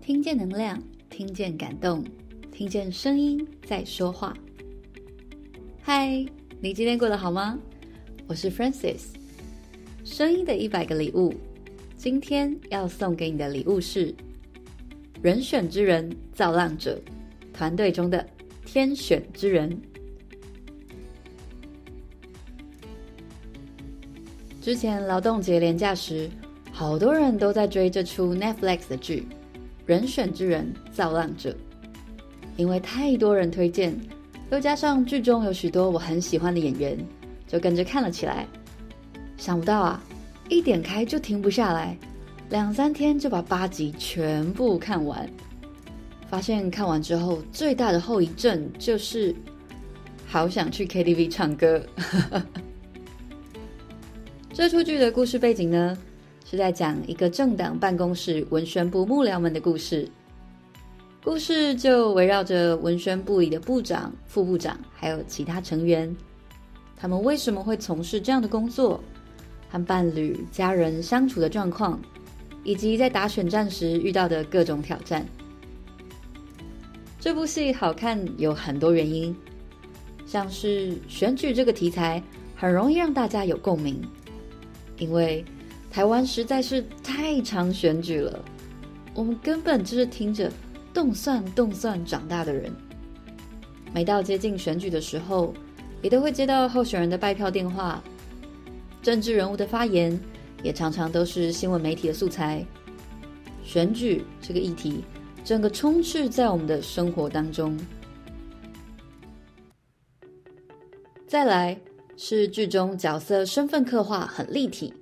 听见能量，听见感动，听见声音在说话。嗨，你今天过得好吗？我是 Frances，声音的一百个礼物。今天要送给你的礼物是人选之人造浪者，团队中的天选之人。之前劳动节连假时，好多人都在追这出 Netflix 的剧《人选之人造浪者》，因为太多人推荐，又加上剧中有许多我很喜欢的演员，就跟着看了起来。想不到啊，一点开就停不下来，两三天就把八集全部看完。发现看完之后最大的后遗症就是，好想去 KTV 唱歌。这出剧的故事背景呢，是在讲一个政党办公室文宣部幕僚们的故事。故事就围绕着文宣部里的部长、副部长，还有其他成员，他们为什么会从事这样的工作，和伴侣、家人相处的状况，以及在打选战时遇到的各种挑战。这部戏好看有很多原因，像是选举这个题材很容易让大家有共鸣。因为台湾实在是太常选举了，我们根本就是听着动算动算长大的人。每到接近选举的时候，也都会接到候选人的拜票电话，政治人物的发言也常常都是新闻媒体的素材。选举这个议题，整个充斥在我们的生活当中。再来。是剧中角色身份刻画很立体。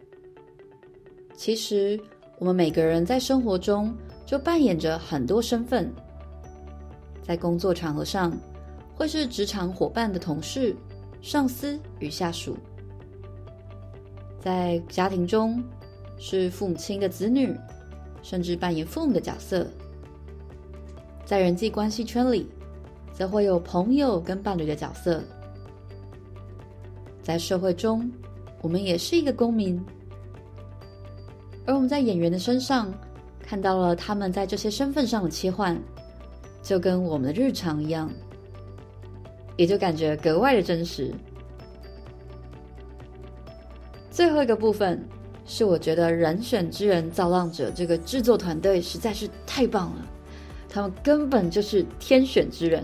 其实，我们每个人在生活中就扮演着很多身份。在工作场合上，会是职场伙伴的同事、上司与下属；在家庭中，是父母亲的子女，甚至扮演父母的角色；在人际关系圈里，则会有朋友跟伴侣的角色。在社会中，我们也是一个公民，而我们在演员的身上看到了他们在这些身份上的切换，就跟我们的日常一样，也就感觉格外的真实。最后一个部分是我觉得人选之人造浪者这个制作团队实在是太棒了，他们根本就是天选之人。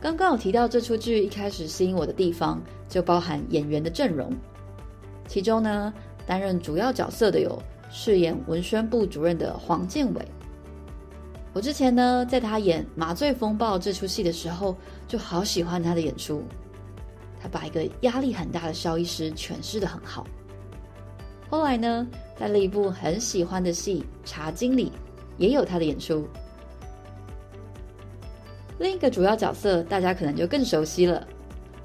刚刚有提到这出剧一开始吸引我的地方，就包含演员的阵容。其中呢，担任主要角色的有饰演文宣部主任的黄建伟。我之前呢，在他演《麻醉风暴》这出戏的时候，就好喜欢他的演出。他把一个压力很大的萧医师诠释得很好。后来呢，在了一部很喜欢的戏《茶经》里，也有他的演出。另一个主要角色，大家可能就更熟悉了，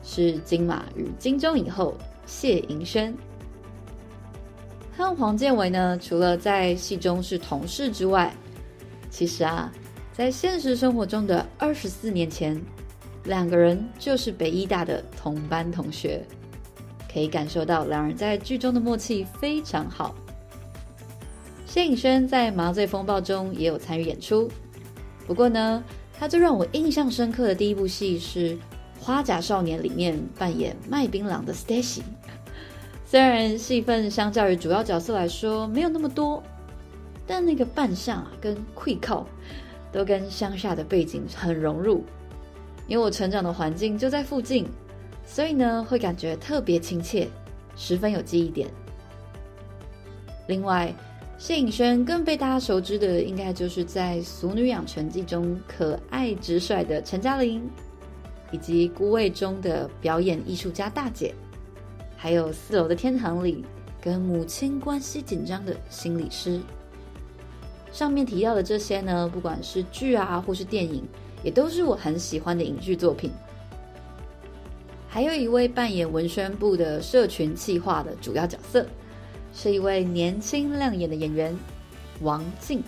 是金马与金钟影后谢盈萱。和黄建伟呢，除了在戏中是同事之外，其实啊，在现实生活中的二十四年前，两个人就是北医大的同班同学，可以感受到两人在剧中的默契非常好。谢盈萱在《麻醉风暴》中也有参与演出，不过呢。他最让我印象深刻的第一部戏是《花甲少年》里面扮演卖槟榔的 Stacy。虽然戏份相较于主要角色来说没有那么多，但那个扮相啊跟气口都跟乡下的背景很融入。因为我成长的环境就在附近，所以呢会感觉特别亲切，十分有记忆点。另外。谢颖萱更被大家熟知的，应该就是在《俗女养成记》中可爱直率的陈嘉玲，以及《孤味》中的表演艺术家大姐，还有《四楼的天堂》里跟母亲关系紧张的心理师。上面提到的这些呢，不管是剧啊，或是电影，也都是我很喜欢的影剧作品。还有一位扮演文宣部的社群企划的主要角色。是一位年轻亮眼的演员，王静。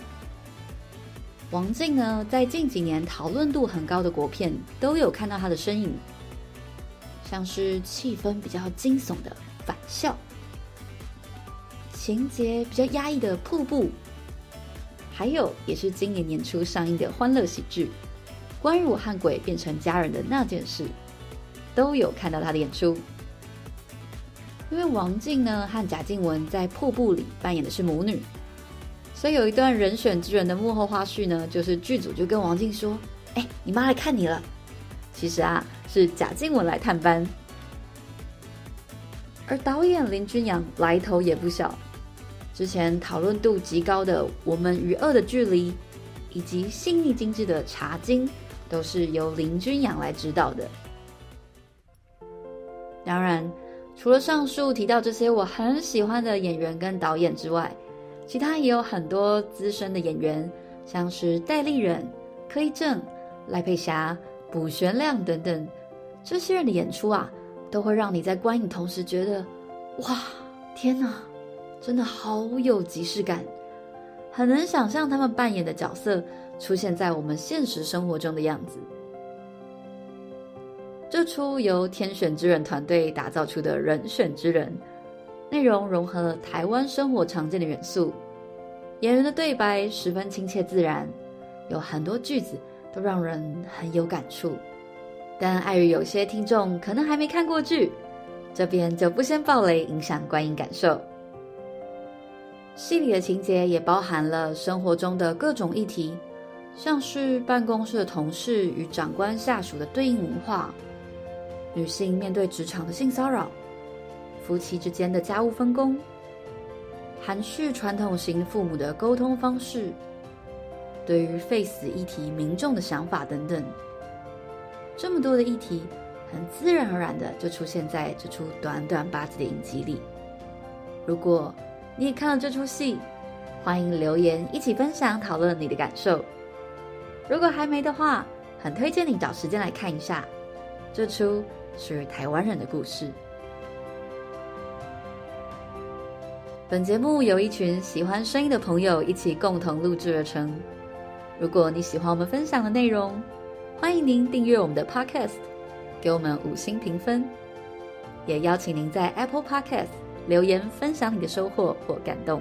王静呢，在近几年讨论度很高的国片都有看到他的身影，像是气氛比较惊悚的《返校》，情节比较压抑的《瀑布》，还有也是今年年初上映的欢乐喜剧，关于我和鬼变成家人的那件事，都有看到他的演出。因为王静呢和贾静雯在瀑布里扮演的是母女，所以有一段人选之人的幕后花絮呢，就是剧组就跟王静说：“哎，你妈来看你了。”其实啊，是贾静雯来探班。而导演林君阳来头也不小，之前讨论度极高的《我们与恶的距离》，以及细腻精致的《茶金》，都是由林君阳来指导的。当然，除了上述提到这些我很喜欢的演员跟导演之外，其他也有很多资深的演员，像是戴立忍、柯一正、赖佩霞、卜玄亮等等，这些人的演出啊。都会让你在观影同时觉得，哇，天哪，真的好有即视感，很能想象他们扮演的角色出现在我们现实生活中的样子。这出由天选之人团队打造出的人选之人，内容融合了台湾生活常见的元素，演员的对白十分亲切自然，有很多句子都让人很有感触。但碍于有些听众可能还没看过剧，这边就不先暴雷，影响观影感受。戏里的情节也包含了生活中的各种议题，像是办公室的同事与长官、下属的对应文化，女性面对职场的性骚扰，夫妻之间的家务分工，含蓄传统型父母的沟通方式，对于废死议题民众的想法等等。这么多的议题，很自然而然的就出现在这出短短八集的影集里。如果你也看了这出戏，欢迎留言一起分享讨论你的感受。如果还没的话，很推荐你找时间来看一下这出属于台湾人的故事。本节目由一群喜欢声音的朋友一起共同录制而成。如果你喜欢我们分享的内容，欢迎您订阅我们的 Podcast，给我们五星评分，也邀请您在 Apple Podcast 留言分享你的收获或感动，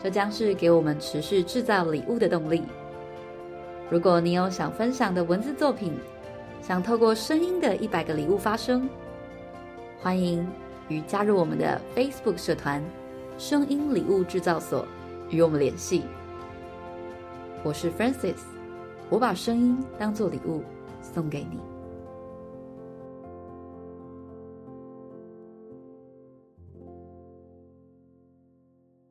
这将是给我们持续制造礼物的动力。如果你有想分享的文字作品，想透过声音的一百个礼物发声，欢迎与加入我们的 Facebook 社团“声音礼物制造所”与我们联系。我是 Francis。我把声音当作礼物送给你。